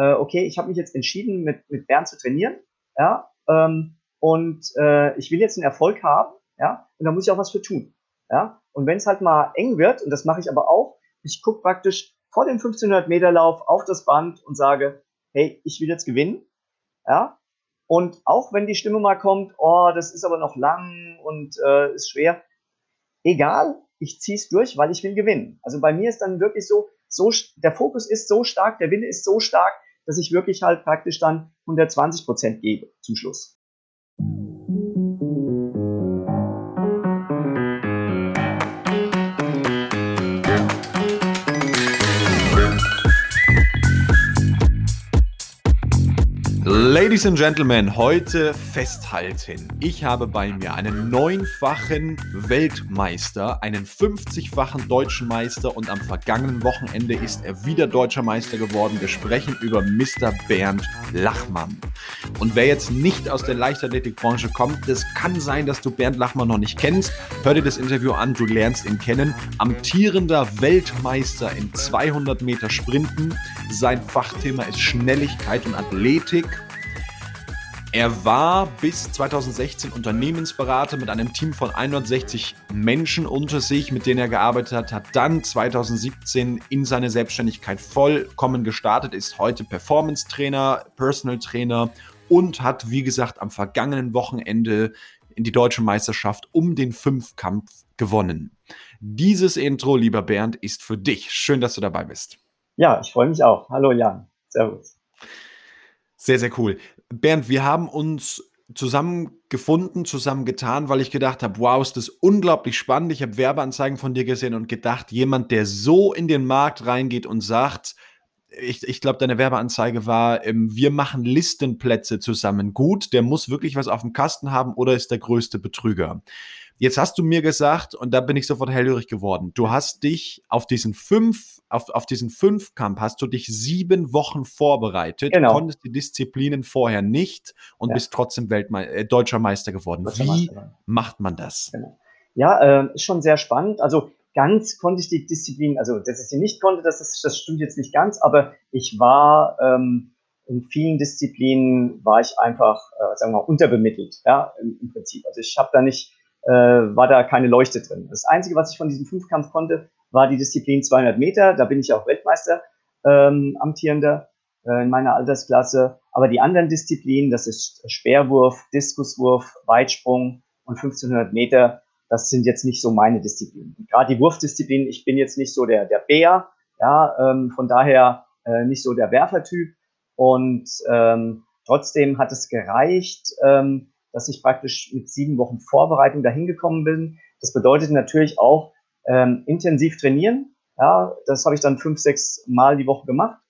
äh, okay, ich habe mich jetzt entschieden, mit, mit Bernd zu trainieren, ja, ähm, und äh, ich will jetzt einen Erfolg haben, ja, und da muss ich auch was für tun, ja. Und wenn es halt mal eng wird, und das mache ich aber auch, ich gucke praktisch vor dem 1500 Meter Lauf auf das Band und sage, hey, ich will jetzt gewinnen, ja. Und auch wenn die Stimme mal kommt, oh, das ist aber noch lang und äh, ist schwer, egal, ich ziehe es durch, weil ich will gewinnen. Also bei mir ist dann wirklich so, so, der Fokus ist so stark, der Wille ist so stark, dass ich wirklich halt praktisch dann 120 Prozent gebe zum Schluss. Ladies and Gentlemen, heute festhalten. Ich habe bei mir einen neunfachen Weltmeister, einen 50-fachen deutschen Meister und am vergangenen Wochenende ist er wieder deutscher Meister geworden. Wir sprechen über Mr. Bernd Lachmann. Und wer jetzt nicht aus der Leichtathletikbranche kommt, das kann sein, dass du Bernd Lachmann noch nicht kennst. Hör dir das Interview an, du lernst ihn kennen. Amtierender Weltmeister in 200 Meter Sprinten. Sein Fachthema ist Schnelligkeit und Athletik. Er war bis 2016 Unternehmensberater mit einem Team von 160 Menschen unter sich, mit denen er gearbeitet hat, hat dann 2017 in seine Selbstständigkeit vollkommen gestartet, ist heute Performance Trainer, Personal Trainer und hat, wie gesagt, am vergangenen Wochenende in die deutsche Meisterschaft um den Fünfkampf gewonnen. Dieses Intro, lieber Bernd, ist für dich. Schön, dass du dabei bist. Ja, ich freue mich auch. Hallo Jan. Servus. Sehr, sehr cool. Bernd, wir haben uns zusammengefunden, zusammengetan, weil ich gedacht habe, wow, ist das unglaublich spannend. Ich habe Werbeanzeigen von dir gesehen und gedacht, jemand, der so in den Markt reingeht und sagt, ich, ich glaube, deine Werbeanzeige war, ähm, wir machen Listenplätze zusammen gut, der muss wirklich was auf dem Kasten haben oder ist der größte Betrüger. Jetzt hast du mir gesagt, und da bin ich sofort hellhörig geworden, du hast dich auf diesen fünf, auf, auf diesen Fünfkampf hast du dich sieben Wochen vorbereitet, genau. konntest die Disziplinen vorher nicht und ja. bist trotzdem Weltme äh, deutscher Meister geworden. Deutscher Wie Meister. macht man das? Genau. Ja, äh, ist schon sehr spannend. Also ganz konnte ich die Disziplin, also dass ich sie nicht konnte, das, ist, das stimmt jetzt nicht ganz, aber ich war ähm, in vielen Disziplinen war ich einfach, äh, sagen wir mal, unterbemittelt, ja, im, im Prinzip. Also ich habe da nicht äh, war da keine Leuchte drin. Das Einzige, was ich von diesem Fünfkampf konnte, war die Disziplin 200 Meter. Da bin ich auch Weltmeister ähm, amtierender äh, in meiner Altersklasse. Aber die anderen Disziplinen, das ist Speerwurf, Diskuswurf, Weitsprung und 1500 Meter, das sind jetzt nicht so meine Disziplinen. Gerade die Wurfdisziplin, ich bin jetzt nicht so der, der Bär, ja, ähm, von daher äh, nicht so der Werfertyp. Und ähm, trotzdem hat es gereicht, ähm, dass ich praktisch mit sieben Wochen Vorbereitung dahin gekommen bin. Das bedeutet natürlich auch ähm, intensiv trainieren. Ja, das habe ich dann fünf, sechs Mal die Woche gemacht.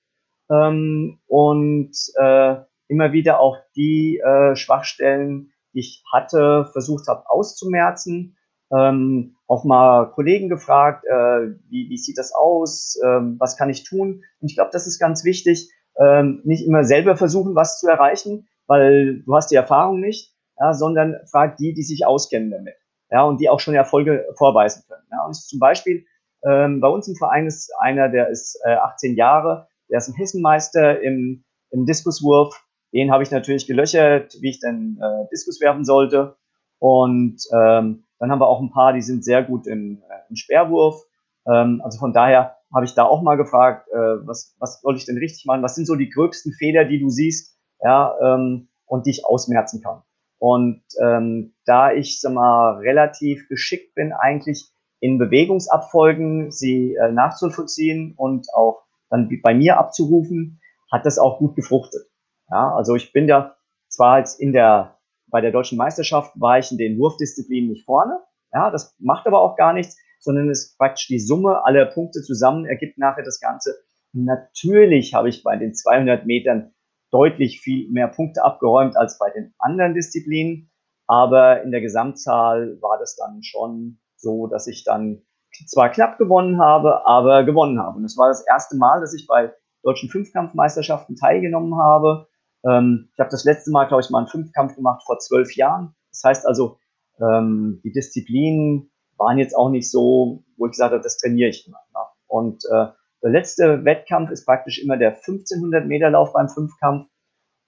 Ähm, und äh, immer wieder auch die äh, Schwachstellen, die ich hatte, versucht habe auszumerzen. Ähm, auch mal Kollegen gefragt, äh, wie, wie sieht das aus, ähm, was kann ich tun? Und ich glaube, das ist ganz wichtig, ähm, nicht immer selber versuchen, was zu erreichen, weil du hast die Erfahrung nicht, ja, sondern fragt die, die sich auskennen damit ja, und die auch schon Erfolge vorweisen können. Ja. Und zum Beispiel ähm, bei uns im Verein ist einer, der ist äh, 18 Jahre, der ist ein Hessenmeister im, im Diskuswurf. Den habe ich natürlich gelöchert, wie ich denn äh, Diskus werfen sollte. Und ähm, dann haben wir auch ein paar, die sind sehr gut im, äh, im Speerwurf. Ähm, also von daher habe ich da auch mal gefragt, äh, was, was soll ich denn richtig machen? Was sind so die gröbsten Fehler, die du siehst, ja, ähm, und die ich ausmerzen kann? Und ähm, da ich sag mal, relativ geschickt bin, eigentlich in Bewegungsabfolgen sie äh, nachzuvollziehen und auch dann bei mir abzurufen, hat das auch gut gefruchtet. Ja, also ich bin ja zwar jetzt in der, bei der deutschen Meisterschaft war ich in den Wurfdisziplinen nicht vorne. Ja, das macht aber auch gar nichts, sondern es praktisch die Summe aller Punkte zusammen ergibt nachher das Ganze. Natürlich habe ich bei den 200 Metern deutlich viel mehr Punkte abgeräumt als bei den anderen Disziplinen. Aber in der Gesamtzahl war das dann schon so, dass ich dann zwar knapp gewonnen habe, aber gewonnen habe. Und es war das erste Mal, dass ich bei deutschen Fünfkampfmeisterschaften teilgenommen habe. Ähm, ich habe das letzte Mal, glaube ich, mal einen Fünfkampf gemacht vor zwölf Jahren. Das heißt also, ähm, die Disziplinen waren jetzt auch nicht so, wo ich gesagt habe, das trainiere ich immer. Und äh, der letzte Wettkampf ist praktisch immer der 1500 Meter Lauf beim Fünfkampf.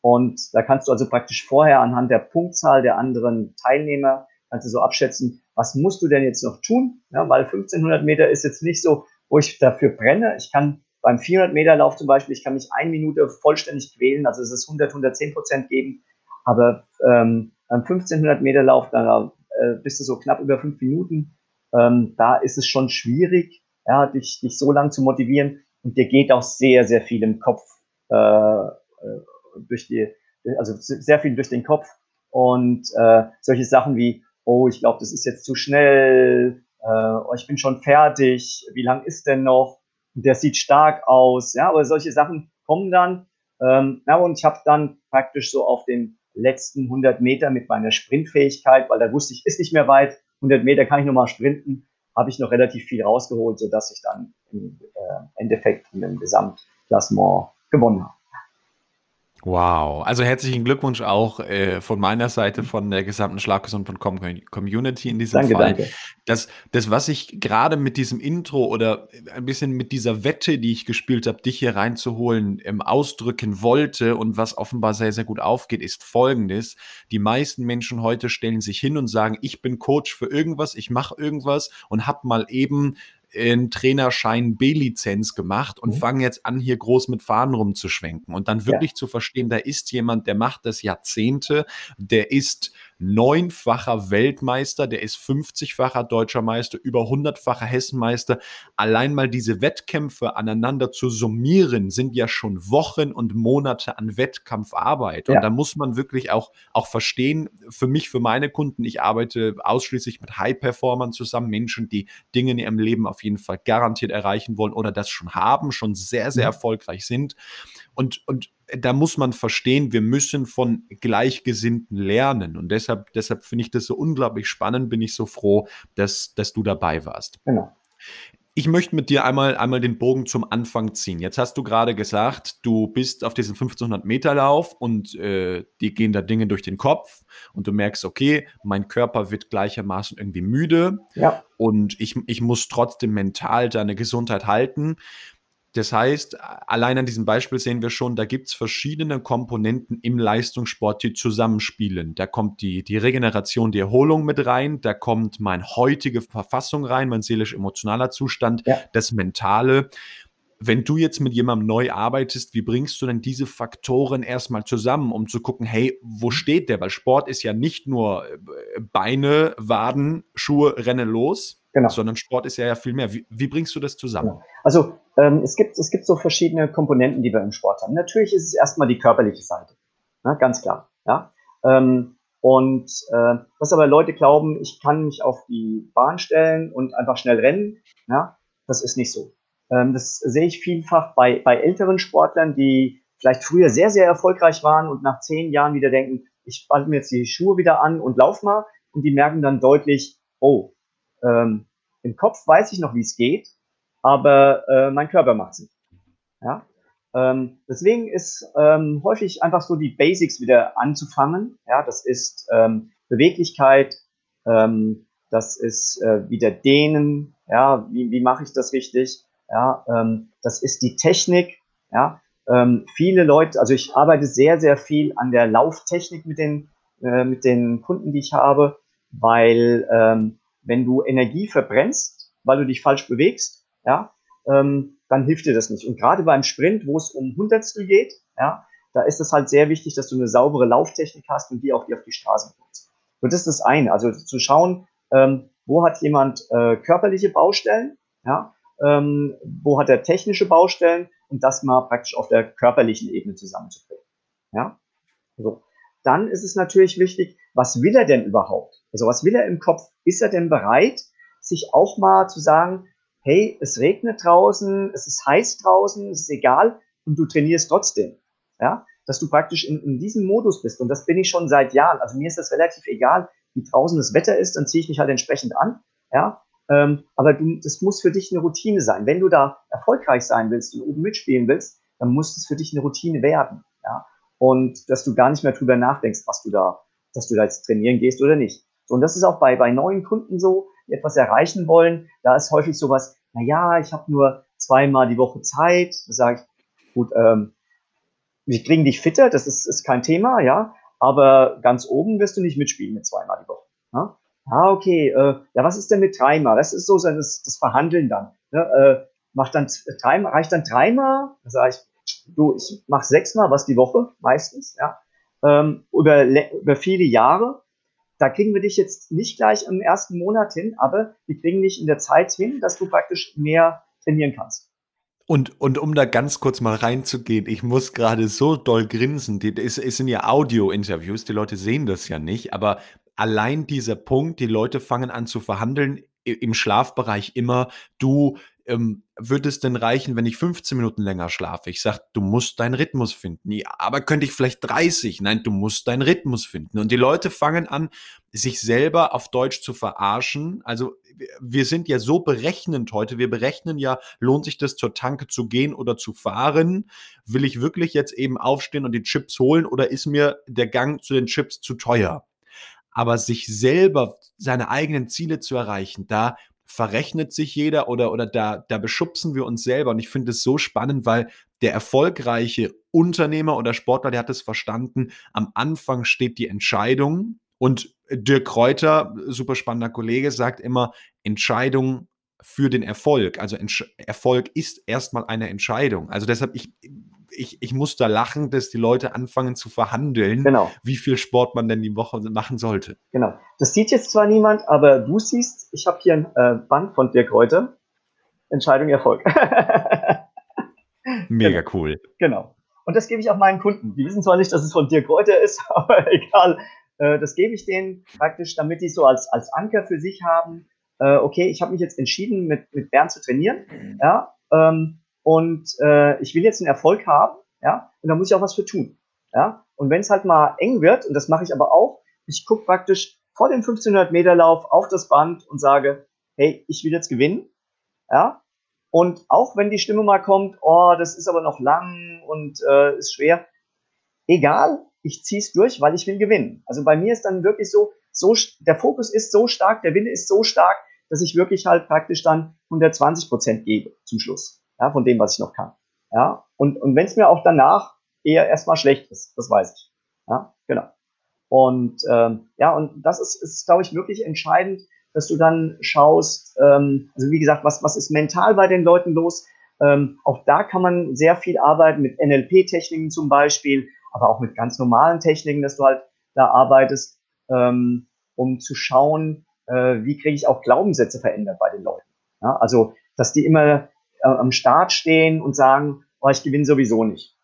Und da kannst du also praktisch vorher anhand der Punktzahl der anderen Teilnehmer, kannst du so abschätzen, was musst du denn jetzt noch tun? Ja, weil 1500 Meter ist jetzt nicht so, wo ich dafür brenne. Ich kann beim 400 Meter Lauf zum Beispiel, ich kann mich eine Minute vollständig quälen, also es ist 100, 110 Prozent geben. Aber ähm, beim 1500 Meter Lauf, da äh, bist du so knapp über fünf Minuten. Ähm, da ist es schon schwierig, ja, dich, dich so lang zu motivieren. Und dir geht auch sehr, sehr viel im Kopf, äh, äh durch die, also sehr viel durch den Kopf. Und äh, solche Sachen wie, oh, ich glaube, das ist jetzt zu schnell, äh, oh, ich bin schon fertig, wie lang ist denn noch? Der sieht stark aus, ja, aber solche Sachen kommen dann. Ähm, ja, und ich habe dann praktisch so auf den letzten 100 Meter mit meiner Sprintfähigkeit, weil da wusste ich, ist nicht mehr weit, 100 Meter kann ich nochmal sprinten, habe ich noch relativ viel rausgeholt, sodass ich dann im äh, Endeffekt in dem Gesamtklassement gewonnen habe. Wow, also herzlichen Glückwunsch auch äh, von meiner Seite, von der gesamten Schlaggesund.com Community in diesem danke, Fall. Danke. Das, das, was ich gerade mit diesem Intro oder ein bisschen mit dieser Wette, die ich gespielt habe, dich hier reinzuholen, ähm, ausdrücken wollte und was offenbar sehr, sehr gut aufgeht, ist folgendes. Die meisten Menschen heute stellen sich hin und sagen, ich bin Coach für irgendwas, ich mache irgendwas und habe mal eben einen Trainerschein B-Lizenz gemacht und mhm. fangen jetzt an, hier groß mit Fahnen rumzuschwenken und dann wirklich ja. zu verstehen, da ist jemand, der macht das Jahrzehnte, der ist neunfacher Weltmeister, der ist 50-facher deutscher Meister, über 100-facher Hessenmeister. Allein mal diese Wettkämpfe aneinander zu summieren, sind ja schon Wochen und Monate an Wettkampfarbeit. Und ja. da muss man wirklich auch, auch verstehen, für mich, für meine Kunden, ich arbeite ausschließlich mit High-Performern zusammen, Menschen, die Dinge in ihrem Leben auf jeden Fall garantiert erreichen wollen oder das schon haben, schon sehr, sehr mhm. erfolgreich sind. Und, und da muss man verstehen, wir müssen von Gleichgesinnten lernen. Und deshalb, deshalb finde ich das so unglaublich spannend, bin ich so froh, dass, dass du dabei warst. Genau. Ich möchte mit dir einmal, einmal den Bogen zum Anfang ziehen. Jetzt hast du gerade gesagt, du bist auf diesem 1500 Meter Lauf und äh, die gehen da Dinge durch den Kopf und du merkst, okay, mein Körper wird gleichermaßen irgendwie müde ja. und ich, ich muss trotzdem mental deine Gesundheit halten. Das heißt, allein an diesem Beispiel sehen wir schon, da gibt es verschiedene Komponenten im Leistungssport, die zusammenspielen. Da kommt die, die Regeneration, die Erholung mit rein, da kommt meine heutige Verfassung rein, mein seelisch-emotionaler Zustand, ja. das Mentale. Wenn du jetzt mit jemandem neu arbeitest, wie bringst du denn diese Faktoren erstmal zusammen, um zu gucken, hey, wo mhm. steht der? Weil Sport ist ja nicht nur äh, Beine, Waden, Schuhe, Renne los, Genau. Sondern Sport ist ja, ja viel mehr. Wie, wie bringst du das zusammen? Genau. Also ähm, es, gibt, es gibt so verschiedene Komponenten, die wir im Sport haben. Natürlich ist es erstmal die körperliche Seite. Ja, ganz klar. Ja? Ähm, und äh, was aber Leute glauben, ich kann mich auf die Bahn stellen und einfach schnell rennen, ja, das ist nicht so. Ähm, das sehe ich vielfach bei, bei älteren Sportlern, die vielleicht früher sehr, sehr erfolgreich waren und nach zehn Jahren wieder denken, ich spalte mir jetzt die Schuhe wieder an und lauf mal. Und die merken dann deutlich, oh, ähm, Im Kopf weiß ich noch, wie es geht, aber äh, mein Körper macht es nicht. Ja? Ähm, deswegen ist ähm, häufig einfach so die Basics wieder anzufangen. Ja, das ist ähm, Beweglichkeit, ähm, das ist äh, wieder Dehnen. Ja, wie, wie mache ich das richtig? Ja, ähm, das ist die Technik. Ja, ähm, viele Leute, also ich arbeite sehr, sehr viel an der Lauftechnik mit den äh, mit den Kunden, die ich habe, weil ähm, wenn du Energie verbrennst, weil du dich falsch bewegst, ja, ähm, dann hilft dir das nicht. Und gerade beim Sprint, wo es um Hundertstel geht, ja, da ist es halt sehr wichtig, dass du eine saubere Lauftechnik hast und die auch die auf die Straße bringst. Und das ist das eine. Also zu schauen, ähm, wo hat jemand äh, körperliche Baustellen, ja, ähm, wo hat er technische Baustellen und das mal praktisch auf der körperlichen Ebene zusammenzubringen. Ja, so. Dann ist es natürlich wichtig, was will er denn überhaupt? Also was will er im Kopf? Ist er denn bereit, sich auch mal zu sagen, hey, es regnet draußen, es ist heiß draußen, es ist egal und du trainierst trotzdem. Ja, dass du praktisch in, in diesem Modus bist. Und das bin ich schon seit Jahren. Also mir ist das relativ egal, wie draußen das Wetter ist, dann ziehe ich mich halt entsprechend an. Ja, ähm, aber du, das muss für dich eine Routine sein. Wenn du da erfolgreich sein willst und oben mitspielen willst, dann muss das für dich eine Routine werden. Ja, und dass du gar nicht mehr drüber nachdenkst, was du da, dass du da jetzt trainieren gehst oder nicht. So, und das ist auch bei, bei neuen Kunden so, die etwas erreichen wollen. Da ist häufig sowas, na ja, ich habe nur zweimal die Woche Zeit. Da sage ich, gut, ähm, wir kriegen dich fitter, das ist, ist kein Thema, ja, aber ganz oben wirst du nicht mitspielen mit zweimal die Woche. Ja? Ah, okay, äh, ja, was ist denn mit dreimal? Das ist so das, das Verhandeln dann. Ne? Äh, macht dann dreimal, reicht dann dreimal? Da sage ich, du, ich mache sechsmal was die Woche, meistens, ja, ähm, über, über viele Jahre. Da kriegen wir dich jetzt nicht gleich im ersten Monat hin, aber wir kriegen dich in der Zeit hin, dass du praktisch mehr trainieren kannst. Und, und um da ganz kurz mal reinzugehen, ich muss gerade so doll grinsen. Es sind ja Audio-Interviews, die Leute sehen das ja nicht, aber allein dieser Punkt, die Leute fangen an zu verhandeln im Schlafbereich immer, du ähm, würde es denn reichen, wenn ich 15 Minuten länger schlafe? Ich sage, du musst deinen Rhythmus finden. Ja, aber könnte ich vielleicht 30? Nein, du musst deinen Rhythmus finden. Und die Leute fangen an, sich selber auf Deutsch zu verarschen. Also wir sind ja so berechnend heute. Wir berechnen ja, lohnt sich das zur Tanke zu gehen oder zu fahren? Will ich wirklich jetzt eben aufstehen und die Chips holen oder ist mir der Gang zu den Chips zu teuer? Aber sich selber seine eigenen Ziele zu erreichen, da verrechnet sich jeder oder, oder da, da beschubsen wir uns selber. Und ich finde es so spannend, weil der erfolgreiche Unternehmer oder Sportler, der hat es verstanden, am Anfang steht die Entscheidung. Und Dirk Kräuter, super spannender Kollege, sagt immer, Entscheidung für den Erfolg. Also Entsch Erfolg ist erstmal eine Entscheidung. Also deshalb, ich, ich, ich muss da lachen, dass die Leute anfangen zu verhandeln, genau. wie viel Sport man denn die Woche machen sollte. Genau. Das sieht jetzt zwar niemand, aber du siehst, ich habe hier ein äh, Band von Dirk heute. Entscheidung Erfolg. Mega genau. cool. Genau. Und das gebe ich auch meinen Kunden. Die wissen zwar nicht, dass es von Dirk Reuter ist, aber egal. Äh, das gebe ich denen praktisch, damit die so als, als Anker für sich haben. Äh, okay, ich habe mich jetzt entschieden, mit, mit Bernd zu trainieren. Ja, ähm, und äh, ich will jetzt einen Erfolg haben, ja, und da muss ich auch was für tun. Ja, und wenn es halt mal eng wird, und das mache ich aber auch, ich gucke praktisch vor dem 1500 Meter Lauf auf das Band und sage, hey, ich will jetzt gewinnen, ja, und auch wenn die Stimme mal kommt, oh, das ist aber noch lang und äh, ist schwer, egal, ich ziehe es durch, weil ich will gewinnen. Also bei mir ist dann wirklich so, so, der Fokus ist so stark, der Wille ist so stark, dass ich wirklich halt praktisch dann 120 Prozent gebe zum Schluss ja, von dem, was ich noch kann. Ja, und, und wenn es mir auch danach eher erstmal schlecht ist, das weiß ich. Ja, genau. Und ähm, ja, und das ist, ist glaube ich, wirklich entscheidend, dass du dann schaust, ähm, also wie gesagt, was, was ist mental bei den Leuten los? Ähm, auch da kann man sehr viel arbeiten mit NLP-Techniken zum Beispiel, aber auch mit ganz normalen Techniken, dass du halt da arbeitest, ähm, um zu schauen, äh, wie kriege ich auch Glaubenssätze verändert bei den Leuten. Ja, also, dass die immer am Start stehen und sagen, oh, ich gewinne sowieso nicht.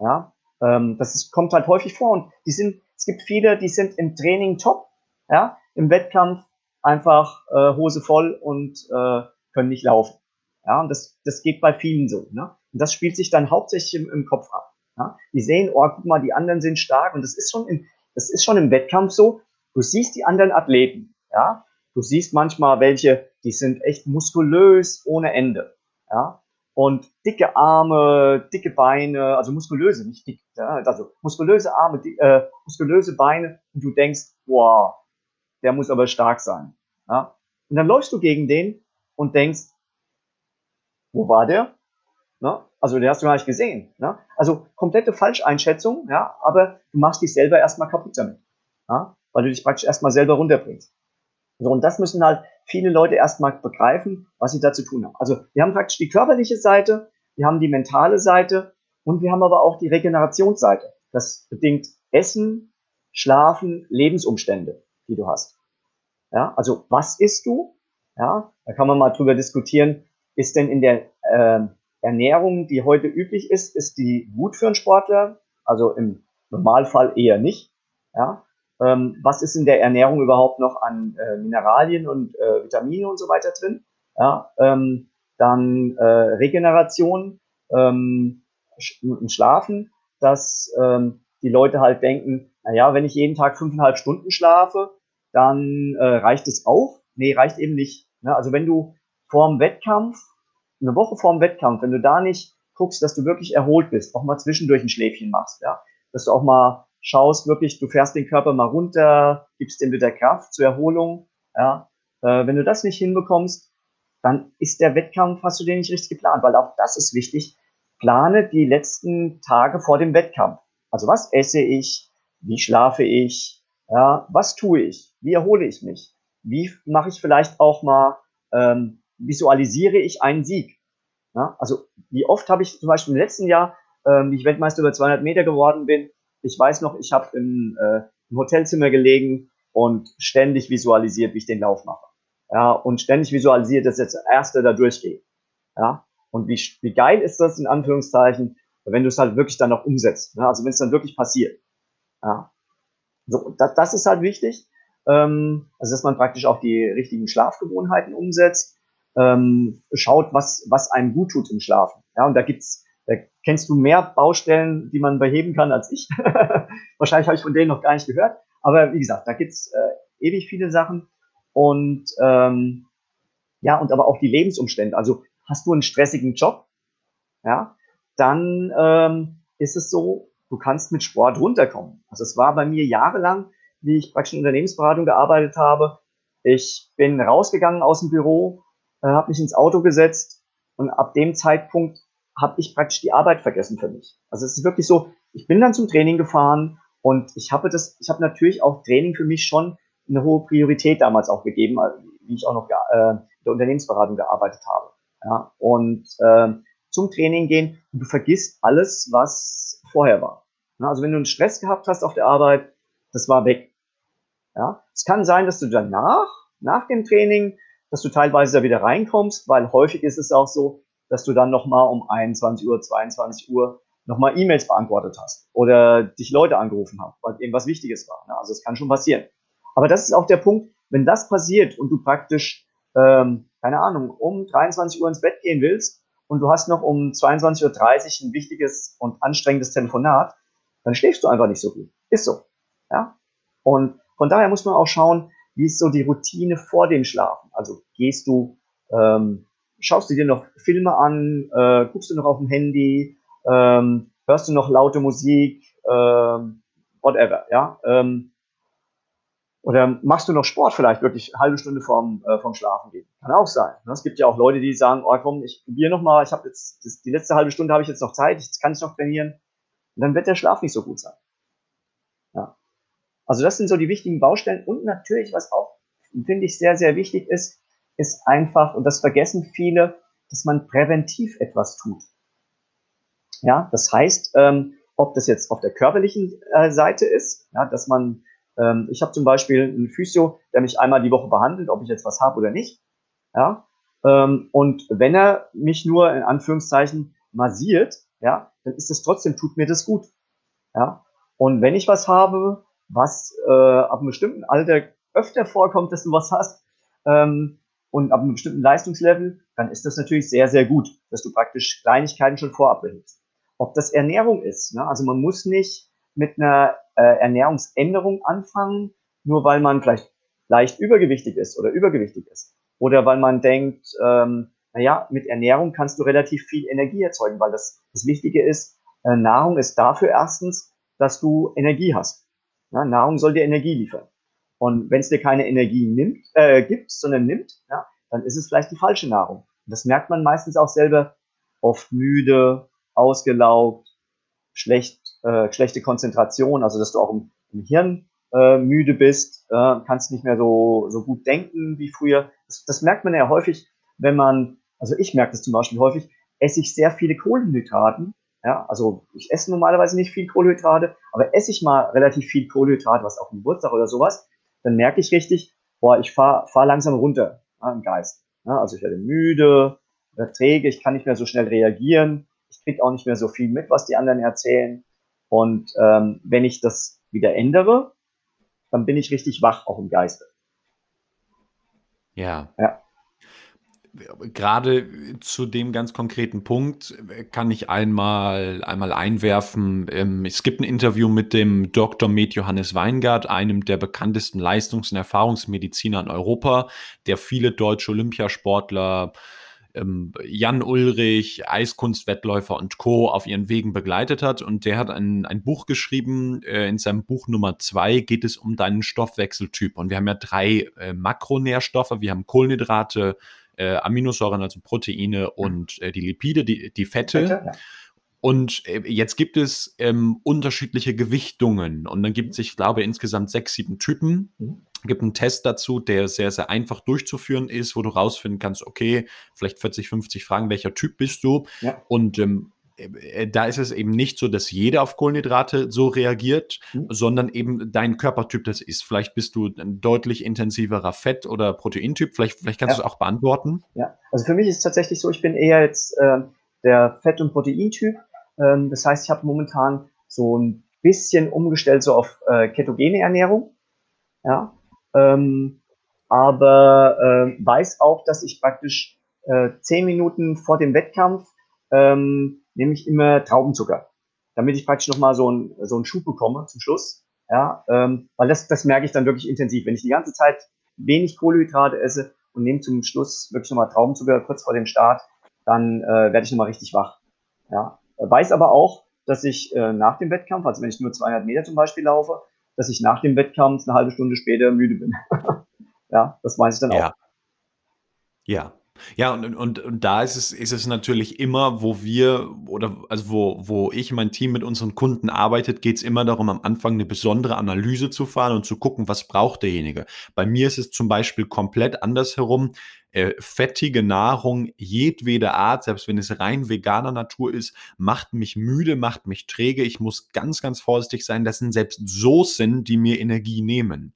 Ja, ähm, das ist, kommt halt häufig vor und die sind, es gibt viele, die sind im Training top, ja, im Wettkampf einfach äh, Hose voll und äh, können nicht laufen. Ja, und das, das geht bei vielen so. Ne? Und das spielt sich dann hauptsächlich im, im Kopf ab. Ja? Die sehen, oh, guck mal, die anderen sind stark und das ist schon im, das ist schon im Wettkampf so. Du siehst die anderen Athleten, ja. Du siehst manchmal welche, die sind echt muskulös ohne Ende. Ja? Und dicke Arme, dicke Beine, also muskulöse, nicht dick, ja? also muskulöse Arme, die, äh, muskulöse Beine und du denkst, wow, der muss aber stark sein. Ja? Und dann läufst du gegen den und denkst, wo war der? Ne? Also den hast du gar nicht gesehen. Ne? Also komplette Falscheinschätzung, ja, aber du machst dich selber erstmal kaputt damit. Ja? Weil du dich praktisch erstmal selber runterbringst. So, und das müssen halt viele Leute erstmal begreifen, was sie da zu tun haben. Also wir haben praktisch die körperliche Seite, wir haben die mentale Seite und wir haben aber auch die Regenerationsseite. Das bedingt Essen, Schlafen, Lebensumstände, die du hast. Ja, also was isst du? Ja, da kann man mal drüber diskutieren. Ist denn in der äh, Ernährung, die heute üblich ist, ist die gut für einen Sportler? Also im Normalfall eher nicht. Ja, ähm, was ist in der Ernährung überhaupt noch an äh, Mineralien und äh, Vitamine und so weiter drin. Ja, ähm, dann äh, Regeneration ähm, und Schlafen, dass ähm, die Leute halt denken, naja, wenn ich jeden Tag fünfeinhalb Stunden schlafe, dann äh, reicht es auch. Nee, reicht eben nicht. Ne? Also wenn du vorm Wettkampf, eine Woche vorm Wettkampf, wenn du da nicht guckst, dass du wirklich erholt bist, auch mal zwischendurch ein Schläfchen machst, ja, dass du auch mal schaust wirklich, du fährst den Körper mal runter, gibst dem wieder Kraft zur Erholung. Ja. Äh, wenn du das nicht hinbekommst, dann ist der Wettkampf, hast du den nicht richtig geplant, weil auch das ist wichtig. Plane die letzten Tage vor dem Wettkampf. Also was esse ich? Wie schlafe ich? Ja, was tue ich? Wie erhole ich mich? Wie mache ich vielleicht auch mal, ähm, visualisiere ich einen Sieg? Ja, also wie oft habe ich zum Beispiel im letzten Jahr, ähm, wie ich Weltmeister über 200 Meter geworden bin, ich weiß noch, ich habe im, äh, im Hotelzimmer gelegen und ständig visualisiert, wie ich den Lauf mache. Ja, und ständig visualisiert, dass jetzt der Erste da durchgeht. Ja, und wie, wie geil ist das in Anführungszeichen, wenn du es halt wirklich dann noch umsetzt. Ne? Also wenn es dann wirklich passiert. Ja. So, das, das ist halt wichtig. Ähm, also dass man praktisch auch die richtigen Schlafgewohnheiten umsetzt. Ähm, schaut, was, was einem gut tut im Schlafen. Ja, und da gibt's, da kennst du mehr Baustellen, die man beheben kann als ich. Wahrscheinlich habe ich von denen noch gar nicht gehört. Aber wie gesagt, da gibt's äh, ewig viele Sachen. Und ähm, ja, und aber auch die Lebensumstände. Also hast du einen stressigen Job, ja, dann ähm, ist es so, du kannst mit Sport runterkommen. Also es war bei mir jahrelang, wie ich praktisch in Unternehmensberatung gearbeitet habe. Ich bin rausgegangen aus dem Büro, äh, habe mich ins Auto gesetzt und ab dem Zeitpunkt habe ich praktisch die Arbeit vergessen für mich. Also es ist wirklich so, ich bin dann zum Training gefahren und ich habe das, ich habe natürlich auch Training für mich schon eine hohe Priorität damals auch gegeben, also wie ich auch noch äh, in der Unternehmensberatung gearbeitet habe. Ja, und äh, zum Training gehen und du vergisst alles, was vorher war. Ja, also wenn du einen Stress gehabt hast auf der Arbeit, das war weg. Ja, es kann sein, dass du danach, nach dem Training, dass du teilweise da wieder reinkommst, weil häufig ist es auch so, dass du dann nochmal um 21 Uhr, 22 Uhr nochmal E-Mails beantwortet hast oder dich Leute angerufen haben, weil irgendwas Wichtiges war. Ja, also es kann schon passieren. Aber das ist auch der Punkt, wenn das passiert und du praktisch, ähm, keine Ahnung, um 23 Uhr ins Bett gehen willst und du hast noch um 22.30 Uhr ein wichtiges und anstrengendes Telefonat, dann schläfst du einfach nicht so gut. Ist so. Ja? Und von daher muss man auch schauen, wie ist so die Routine vor dem Schlafen? Also gehst du, ähm, schaust du dir noch Filme an, äh, guckst du noch auf dem Handy, ähm, hörst du noch laute Musik, ähm, whatever, ja? Ähm, oder machst du noch Sport vielleicht wirklich eine halbe Stunde vorm, äh, vorm Schlafen gehen? Kann auch sein. Ne? Es gibt ja auch Leute, die sagen, oh komm, ich probiere noch mal, ich habe jetzt, das, die letzte halbe Stunde habe ich jetzt noch Zeit, jetzt kann ich noch trainieren. Und dann wird der Schlaf nicht so gut sein. Ja. Also das sind so die wichtigen Baustellen. Und natürlich, was auch, finde ich, sehr, sehr wichtig ist, ist einfach, und das vergessen viele, dass man präventiv etwas tut. Ja, das heißt, ähm, ob das jetzt auf der körperlichen äh, Seite ist, ja, dass man ähm, ich habe zum Beispiel einen Physio, der mich einmal die Woche behandelt, ob ich jetzt was habe oder nicht. Ja? Ähm, und wenn er mich nur in Anführungszeichen massiert, ja, dann ist es trotzdem, tut mir das gut. Ja? Und wenn ich was habe, was äh, ab einem bestimmten Alter öfter vorkommt, dass du was hast, ähm, und ab einem bestimmten Leistungslevel, dann ist das natürlich sehr, sehr gut, dass du praktisch Kleinigkeiten schon vorab behältst. Ob das Ernährung ist, ne? also man muss nicht mit einer äh, Ernährungsänderung anfangen, nur weil man vielleicht leicht übergewichtig ist oder übergewichtig ist. Oder weil man denkt, ähm, naja, mit Ernährung kannst du relativ viel Energie erzeugen, weil das, das Wichtige ist, äh, Nahrung ist dafür erstens, dass du Energie hast. Ja, Nahrung soll dir Energie liefern. Und wenn es dir keine Energie nimmt, äh, gibt, sondern nimmt, ja, dann ist es vielleicht die falsche Nahrung. Und das merkt man meistens auch selber oft müde, ausgelaugt, schlecht äh, schlechte Konzentration, also dass du auch im, im Hirn äh, müde bist, äh, kannst nicht mehr so, so gut denken wie früher. Das, das merkt man ja häufig, wenn man, also ich merke das zum Beispiel häufig, esse ich sehr viele Kohlenhydraten. Ja, also ich esse normalerweise nicht viel Kohlenhydrate, aber esse ich mal relativ viel Kohlenhydrate, was auf dem Geburtstag oder sowas, dann merke ich richtig, boah, ich fahre fahr langsam runter ja, im Geist. Ja, also ich werde müde, träge, ich kann nicht mehr so schnell reagieren, ich kriege auch nicht mehr so viel mit, was die anderen erzählen. Und ähm, wenn ich das wieder ändere, dann bin ich richtig wach, auch im Geiste. Ja. Ja. Gerade zu dem ganz konkreten Punkt kann ich einmal, einmal einwerfen. Ähm, es gibt ein Interview mit dem Dr. Med Johannes Weingart, einem der bekanntesten Leistungs- und Erfahrungsmediziner in Europa, der viele deutsche Olympiasportler äh, ähm, Jan Ulrich, Eiskunstwettläufer und Co. auf ihren Wegen begleitet hat. Und der hat ein, ein Buch geschrieben. Äh, in seinem Buch Nummer zwei geht es um deinen Stoffwechseltyp. Und wir haben ja drei äh, Makronährstoffe. Wir haben Kohlenhydrate, äh, Aminosäuren, also Proteine und äh, die Lipide, die, die Fette. Fette ja. Und äh, jetzt gibt es ähm, unterschiedliche Gewichtungen und dann gibt es, ich glaube, insgesamt sechs, sieben Typen. Mhm. Gibt einen Test dazu, der sehr, sehr einfach durchzuführen ist, wo du rausfinden kannst, okay, vielleicht 40, 50 Fragen, welcher Typ bist du? Ja. Und ähm, äh, da ist es eben nicht so, dass jeder auf Kohlenhydrate so reagiert, mhm. sondern eben dein Körpertyp das ist. Vielleicht bist du ein deutlich intensiverer Fett- oder Proteintyp. Vielleicht, vielleicht kannst ja. du es auch beantworten. Ja, also für mich ist es tatsächlich so, ich bin eher jetzt äh, der Fett- und Proteintyp. Ähm, das heißt, ich habe momentan so ein bisschen umgestellt so auf äh, ketogene Ernährung. Ja, ähm, aber äh, weiß auch, dass ich praktisch äh, zehn Minuten vor dem Wettkampf ähm, nehme ich immer Traubenzucker, damit ich praktisch nochmal so, ein, so einen Schub bekomme zum Schluss. Ja, ähm, weil das, das merke ich dann wirklich intensiv. Wenn ich die ganze Zeit wenig Kohlenhydrate esse und nehme zum Schluss wirklich nochmal Traubenzucker kurz vor dem Start, dann äh, werde ich nochmal richtig wach. Ja, weiß aber auch, dass ich äh, nach dem Wettkampf, also wenn ich nur 200 Meter zum Beispiel laufe, dass ich nach dem Wettkampf eine halbe Stunde später müde bin. ja, das weiß ich dann ja. auch. Ja, ja, und, und, und da ist es, ist es natürlich immer, wo wir oder also wo, wo ich mein Team mit unseren Kunden arbeitet, geht es immer darum, am Anfang eine besondere Analyse zu fahren und zu gucken, was braucht derjenige. Bei mir ist es zum Beispiel komplett andersherum. Äh, fettige Nahrung jedweder Art, selbst wenn es rein veganer Natur ist, macht mich müde, macht mich träge. Ich muss ganz, ganz vorsichtig sein. Das sind selbst Soßen, die mir Energie nehmen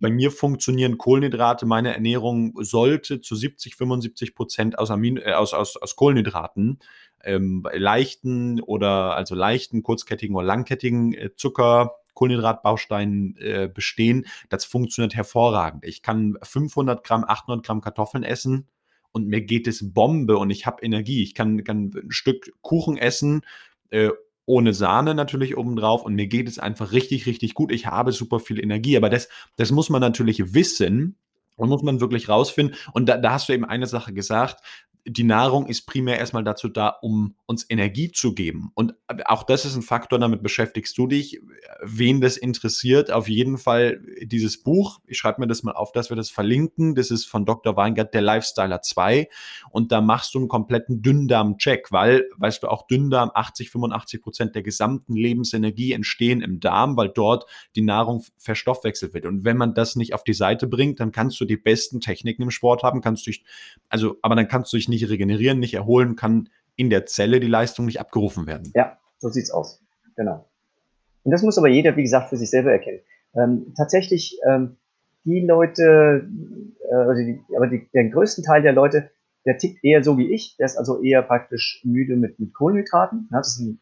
bei mir funktionieren Kohlenhydrate, meine Ernährung sollte zu 70, 75 Prozent aus, Amin, äh, aus, aus, aus Kohlenhydraten, ähm, leichten oder also leichten, kurzkettigen oder langkettigen äh, Zucker, Kohlenhydratbausteinen äh, bestehen. Das funktioniert hervorragend. Ich kann 500 Gramm, 800 Gramm Kartoffeln essen und mir geht es Bombe und ich habe Energie. Ich kann, kann ein Stück Kuchen essen äh, ohne Sahne natürlich obendrauf und mir geht es einfach richtig, richtig gut. Ich habe super viel Energie, aber das, das muss man natürlich wissen und muss man wirklich rausfinden. Und da, da hast du eben eine Sache gesagt, die Nahrung ist primär erstmal dazu da, um uns Energie zu geben. Und auch das ist ein Faktor, damit beschäftigst du dich. Wen das interessiert, auf jeden Fall dieses Buch. Ich schreibe mir das mal auf, dass wir das verlinken. Das ist von Dr. Weingart, der Lifestyler 2. Und da machst du einen kompletten Dünndarm-Check, weil, weißt du, auch Dünndarm, 80, 85 Prozent der gesamten Lebensenergie entstehen im Darm, weil dort die Nahrung verstoffwechselt wird. Und wenn man das nicht auf die Seite bringt, dann kannst du die besten Techniken im Sport haben, kannst du dich, also, aber dann kannst du dich nicht nicht regenerieren, nicht erholen, kann in der Zelle die Leistung nicht abgerufen werden. Ja, so sieht es aus. Genau. Und das muss aber jeder, wie gesagt, für sich selber erkennen. Ähm, tatsächlich, ähm, die Leute, äh, also die, aber die, den größten Teil der Leute, der tickt eher so wie ich. Der ist also eher praktisch müde mit, mit Kohlenhydraten. Ja, das ist ein,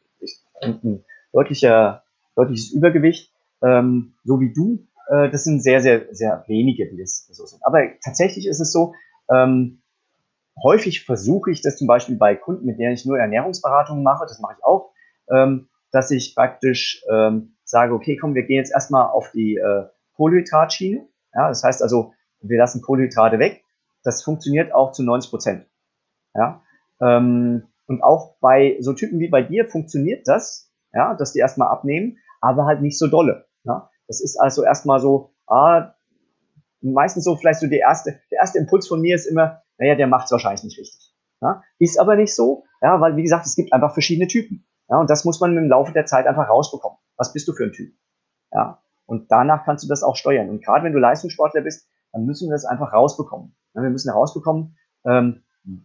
ein, deutlicher, deutliches Übergewicht. Ähm, so wie du. Äh, das sind sehr, sehr, sehr wenige, die das so sind. Aber tatsächlich ist es so, ähm, häufig versuche ich das zum Beispiel bei Kunden, mit denen ich nur Ernährungsberatungen mache, das mache ich auch, ähm, dass ich praktisch ähm, sage, okay, komm, wir gehen jetzt erstmal auf die äh, Kohlenhydratschiene. Ja, das heißt also, wir lassen Kohlenhydrate weg. Das funktioniert auch zu 90 Prozent. Ja, ähm, und auch bei so Typen wie bei dir funktioniert das, ja, dass die erstmal abnehmen, aber halt nicht so dolle. Ja? Das ist also erstmal so, ah, meistens so vielleicht so die erste, der erste Impuls von mir ist immer, naja, der macht es wahrscheinlich nicht richtig. Ja? Ist aber nicht so, ja, weil wie gesagt, es gibt einfach verschiedene Typen. Ja, und das muss man im Laufe der Zeit einfach rausbekommen. Was bist du für ein Typ? Ja, und danach kannst du das auch steuern. Und gerade wenn du Leistungssportler bist, dann müssen wir das einfach rausbekommen. Ja, wir müssen herausbekommen, ähm,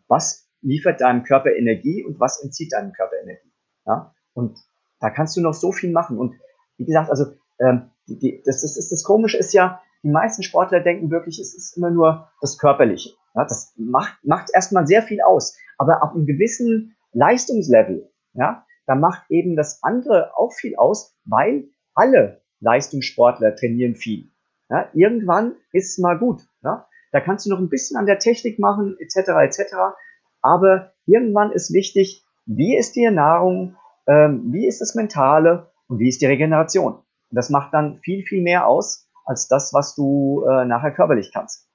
was liefert deinem Körper Energie und was entzieht deinem Körper Energie. Ja, und da kannst du noch so viel machen. Und wie gesagt, also ähm, die, die, das, das, ist, das Komische ist ja, die meisten Sportler denken wirklich, es ist immer nur das Körperliche. Ja, das macht, macht erstmal sehr viel aus. Aber ab einem gewissen Leistungslevel, ja, da macht eben das andere auch viel aus, weil alle Leistungssportler trainieren viel. Ja, irgendwann ist es mal gut. Ja. Da kannst du noch ein bisschen an der Technik machen, etc., etc. Aber irgendwann ist wichtig, wie ist die Nahrung, ähm, wie ist das Mentale und wie ist die Regeneration. Und das macht dann viel, viel mehr aus als das, was du äh, nachher körperlich kannst.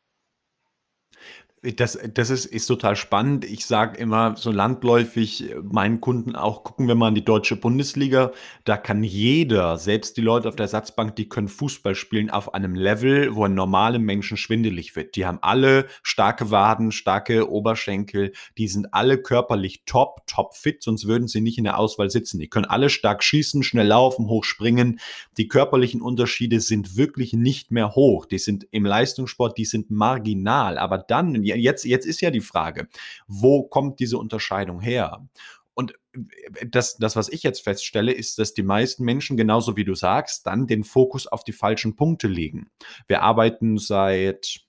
Das, das ist, ist total spannend. Ich sage immer so landläufig äh, meinen Kunden auch, gucken wir mal in die deutsche Bundesliga. Da kann jeder, selbst die Leute auf der Satzbank, die können Fußball spielen auf einem Level, wo ein normaler Menschen schwindelig wird. Die haben alle starke Waden, starke Oberschenkel. Die sind alle körperlich top, top fit, sonst würden sie nicht in der Auswahl sitzen. Die können alle stark schießen, schnell laufen, hoch springen. Die körperlichen Unterschiede sind wirklich nicht mehr hoch. Die sind im Leistungssport, die sind marginal. Aber dann, jetzt, jetzt ist ja die Frage, wo kommt diese Unterscheidung her? Und äh, das, das, was ich jetzt feststelle, ist, dass die meisten Menschen, genauso wie du sagst, dann den Fokus auf die falschen Punkte legen. Wir arbeiten seit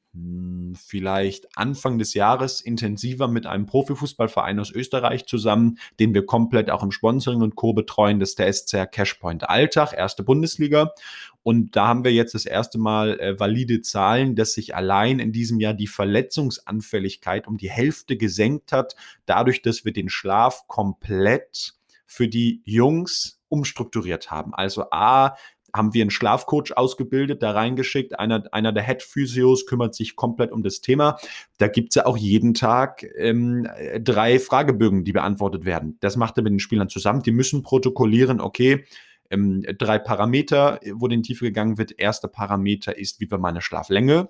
vielleicht Anfang des Jahres intensiver mit einem Profifußballverein aus Österreich zusammen, den wir komplett auch im Sponsoring und Co. betreuen. Das ist der SCR Cashpoint Alltag, erste Bundesliga. Und da haben wir jetzt das erste Mal äh, valide Zahlen, dass sich allein in diesem Jahr die Verletzungsanfälligkeit um die Hälfte gesenkt hat, dadurch, dass wir den Schlaf komplett für die Jungs umstrukturiert haben. Also A, haben wir einen Schlafcoach ausgebildet, da reingeschickt. Einer, einer der Head-Physios kümmert sich komplett um das Thema. Da gibt es ja auch jeden Tag ähm, drei Fragebögen, die beantwortet werden. Das macht er mit den Spielern zusammen. Die müssen protokollieren, okay, ähm, drei Parameter, wo in Tiefe gegangen wird. Erster Parameter ist, wie war meine Schlaflänge?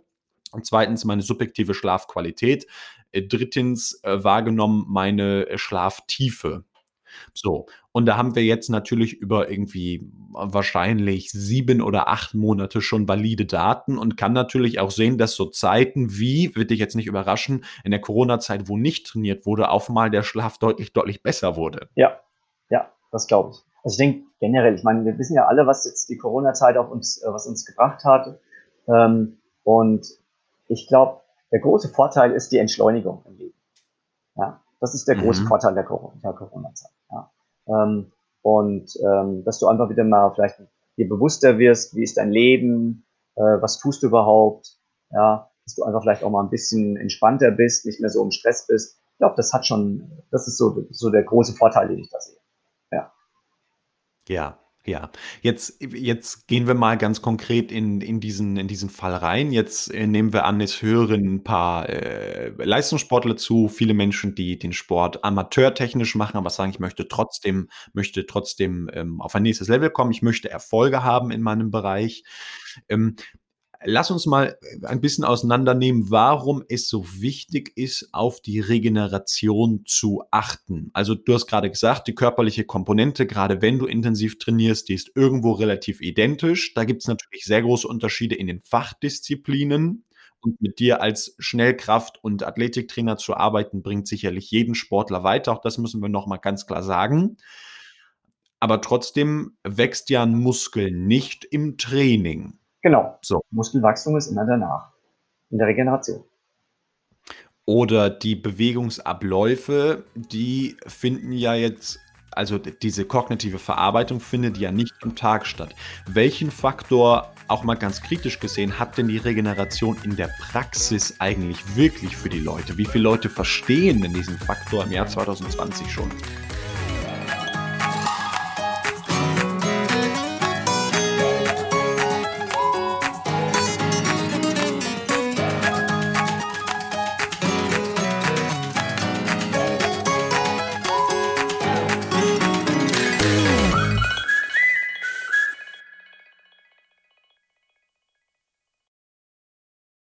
Und zweitens meine subjektive Schlafqualität. Äh, drittens äh, wahrgenommen meine äh, Schlaftiefe. So, und da haben wir jetzt natürlich über irgendwie wahrscheinlich sieben oder acht Monate schon valide Daten und kann natürlich auch sehen, dass so Zeiten wie, wird dich jetzt nicht überraschen, in der Corona-Zeit, wo nicht trainiert wurde, auf mal der Schlaf deutlich, deutlich besser wurde. Ja, ja, das glaube ich. Also ich denke generell, ich meine, wir wissen ja alle, was jetzt die Corona-Zeit auf uns, äh, was uns gebracht hat. Ähm, und ich glaube, der große Vorteil ist die Entschleunigung im Leben. Ja, das ist der große mhm. Vorteil der Corona-Zeit. Ähm, und ähm, dass du einfach wieder mal vielleicht dir bewusster wirst, wie ist dein Leben, äh, was tust du überhaupt, ja, dass du einfach vielleicht auch mal ein bisschen entspannter bist, nicht mehr so im Stress bist. Ich glaube, das hat schon, das ist so, so der große Vorteil, den ich da sehe. Ja. Ja, ja, jetzt, jetzt gehen wir mal ganz konkret in, in, diesen, in diesen Fall rein. Jetzt äh, nehmen wir an, es hören ein paar äh, Leistungssportler zu, viele Menschen, die den Sport amateurtechnisch machen, aber sagen, ich möchte trotzdem, möchte trotzdem ähm, auf ein nächstes Level kommen, ich möchte Erfolge haben in meinem Bereich. Ähm, Lass uns mal äh, ein bisschen auseinandernehmen, warum es so wichtig ist, auf die Regeneration zu achten. Also du hast gerade gesagt, die körperliche Komponente, gerade wenn du intensiv trainierst, die ist irgendwo relativ identisch. Da gibt es natürlich sehr große Unterschiede in den Fachdisziplinen. Und mit dir als Schnellkraft- und Athletiktrainer zu arbeiten, bringt sicherlich jeden Sportler weiter. Auch das müssen wir nochmal ganz klar sagen. Aber trotzdem wächst ja ein Muskel nicht im Training. Genau. So. Muskelwachstum ist immer danach. In der Regeneration. Oder die Bewegungsabläufe, die finden ja jetzt, also diese kognitive Verarbeitung findet ja nicht am Tag statt. Welchen Faktor, auch mal ganz kritisch gesehen, hat denn die Regeneration in der Praxis eigentlich wirklich für die Leute? Wie viele Leute verstehen denn diesen Faktor im Jahr 2020 schon?